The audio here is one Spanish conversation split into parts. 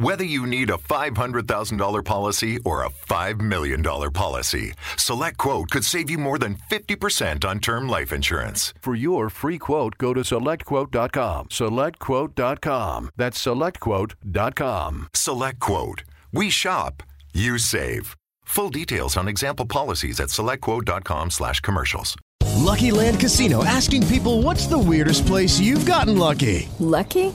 Whether you need a $500,000 policy or a $5 million policy, SelectQuote could save you more than 50% on term life insurance. For your free quote, go to selectquote.com. Selectquote.com. That's selectquote.com. SelectQuote. We shop, you save. Full details on example policies at selectquote.com slash commercials. Lucky Land Casino asking people what's the weirdest place you've gotten lucky? Lucky?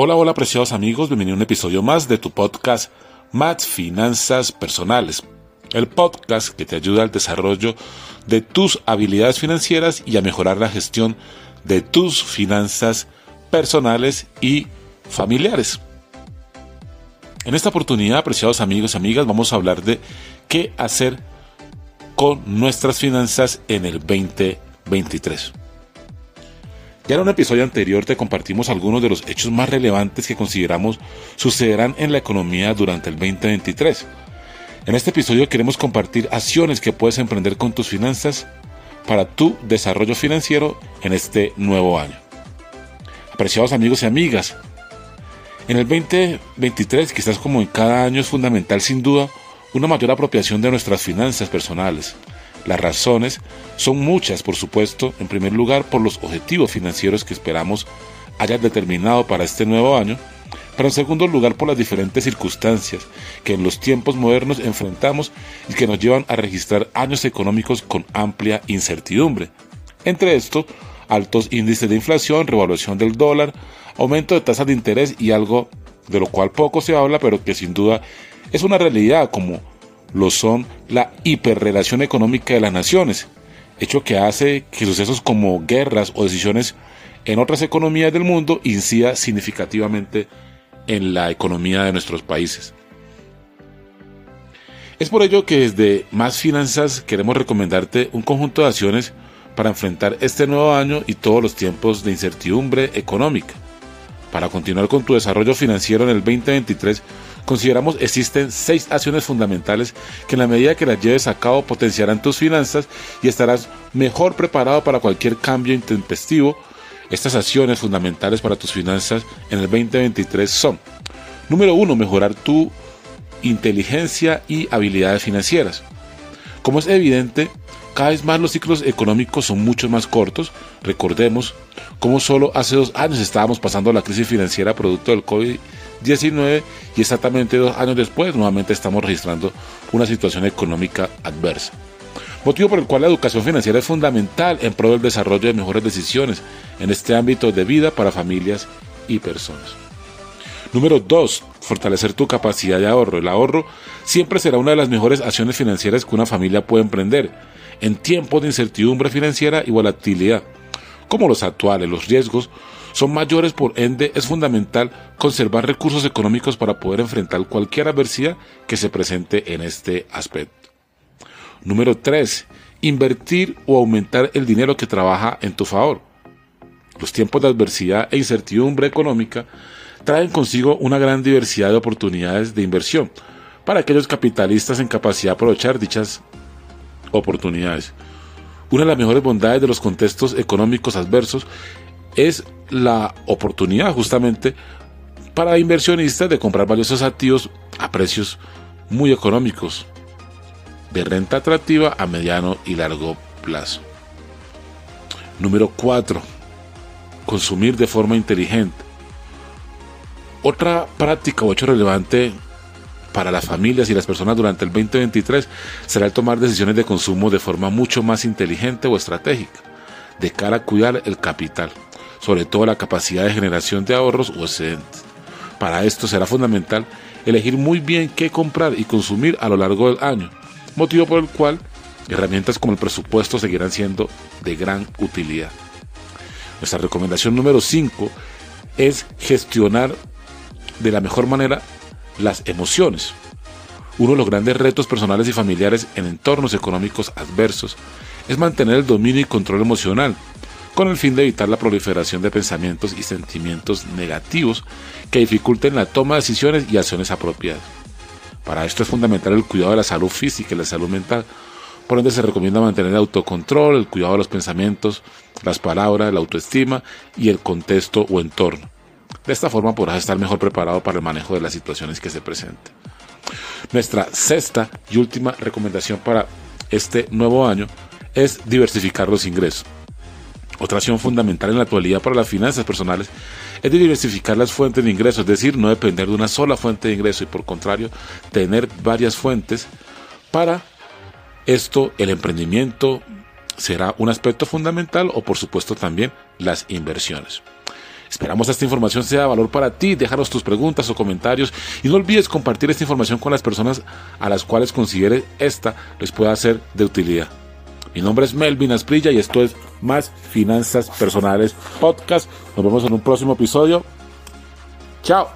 Hola, hola, preciados amigos. Bienvenido a un episodio más de tu podcast Más Finanzas Personales. El podcast que te ayuda al desarrollo de tus habilidades financieras y a mejorar la gestión de tus finanzas personales y familiares. En esta oportunidad, apreciados amigos y amigas, vamos a hablar de qué hacer con nuestras finanzas en el 2023. Ya en un episodio anterior te compartimos algunos de los hechos más relevantes que consideramos sucederán en la economía durante el 2023. En este episodio queremos compartir acciones que puedes emprender con tus finanzas para tu desarrollo financiero en este nuevo año. Apreciados amigos y amigas, en el 2023, quizás como en cada año, es fundamental sin duda una mayor apropiación de nuestras finanzas personales, las razones son muchas, por supuesto, en primer lugar por los objetivos financieros que esperamos hayas determinado para este nuevo año, pero en segundo lugar por las diferentes circunstancias que en los tiempos modernos enfrentamos y que nos llevan a registrar años económicos con amplia incertidumbre. Entre estos, altos índices de inflación, revaluación del dólar, aumento de tasas de interés y algo de lo cual poco se habla, pero que sin duda es una realidad como lo son la hiperrelación económica de las naciones, hecho que hace que sucesos como guerras o decisiones en otras economías del mundo incida significativamente en la economía de nuestros países. Es por ello que desde Más Finanzas queremos recomendarte un conjunto de acciones para enfrentar este nuevo año y todos los tiempos de incertidumbre económica. Para continuar con tu desarrollo financiero en el 2023, consideramos existen seis acciones fundamentales que en la medida que las lleves a cabo potenciarán tus finanzas y estarás mejor preparado para cualquier cambio intempestivo. Estas acciones fundamentales para tus finanzas en el 2023 son, número uno, mejorar tu inteligencia y habilidades financieras. Como es evidente, cada vez más los ciclos económicos son mucho más cortos. Recordemos cómo solo hace dos años estábamos pasando la crisis financiera producto del COVID-19 y exactamente dos años después nuevamente estamos registrando una situación económica adversa. Motivo por el cual la educación financiera es fundamental en pro del desarrollo de mejores decisiones en este ámbito de vida para familias y personas. Número 2. Fortalecer tu capacidad de ahorro. El ahorro siempre será una de las mejores acciones financieras que una familia puede emprender en tiempos de incertidumbre financiera y volatilidad. Como los actuales, los riesgos son mayores, por ende es fundamental conservar recursos económicos para poder enfrentar cualquier adversidad que se presente en este aspecto. Número 3. Invertir o aumentar el dinero que trabaja en tu favor. Los tiempos de adversidad e incertidumbre económica traen consigo una gran diversidad de oportunidades de inversión para aquellos capitalistas en capacidad de aprovechar dichas oportunidades. Una de las mejores bondades de los contextos económicos adversos es la oportunidad justamente para inversionistas de comprar valiosos activos a precios muy económicos, de renta atractiva a mediano y largo plazo. Número 4. Consumir de forma inteligente. Otra práctica o hecho relevante para las familias y las personas durante el 2023 será el tomar decisiones de consumo de forma mucho más inteligente o estratégica, de cara a cuidar el capital, sobre todo la capacidad de generación de ahorros o excedentes. Para esto será fundamental elegir muy bien qué comprar y consumir a lo largo del año, motivo por el cual herramientas como el presupuesto seguirán siendo de gran utilidad. Nuestra recomendación número 5 es gestionar de la mejor manera las emociones. Uno de los grandes retos personales y familiares en entornos económicos adversos es mantener el dominio y control emocional, con el fin de evitar la proliferación de pensamientos y sentimientos negativos que dificulten la toma de decisiones y acciones apropiadas. Para esto es fundamental el cuidado de la salud física y la salud mental, por donde se recomienda mantener el autocontrol, el cuidado de los pensamientos, las palabras, la autoestima y el contexto o entorno. De esta forma podrás estar mejor preparado para el manejo de las situaciones que se presenten. Nuestra sexta y última recomendación para este nuevo año es diversificar los ingresos. Otra acción fundamental en la actualidad para las finanzas personales es diversificar las fuentes de ingresos, es decir, no depender de una sola fuente de ingreso y por contrario tener varias fuentes para esto el emprendimiento será un aspecto fundamental o por supuesto también las inversiones. Esperamos esta información sea de valor para ti. Déjanos tus preguntas o comentarios y no olvides compartir esta información con las personas a las cuales considere esta les pueda ser de utilidad. Mi nombre es Melvin Asprilla y esto es Más Finanzas Personales Podcast. Nos vemos en un próximo episodio. Chao.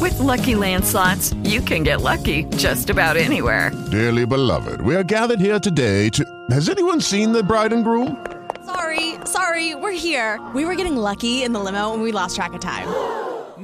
With lucky landslots, you can get lucky just about anywhere. Dearly beloved, we are gathered here today to. Has anyone seen the bride and groom? Sorry, sorry, we're here. We were getting lucky in the limo and we lost track of time.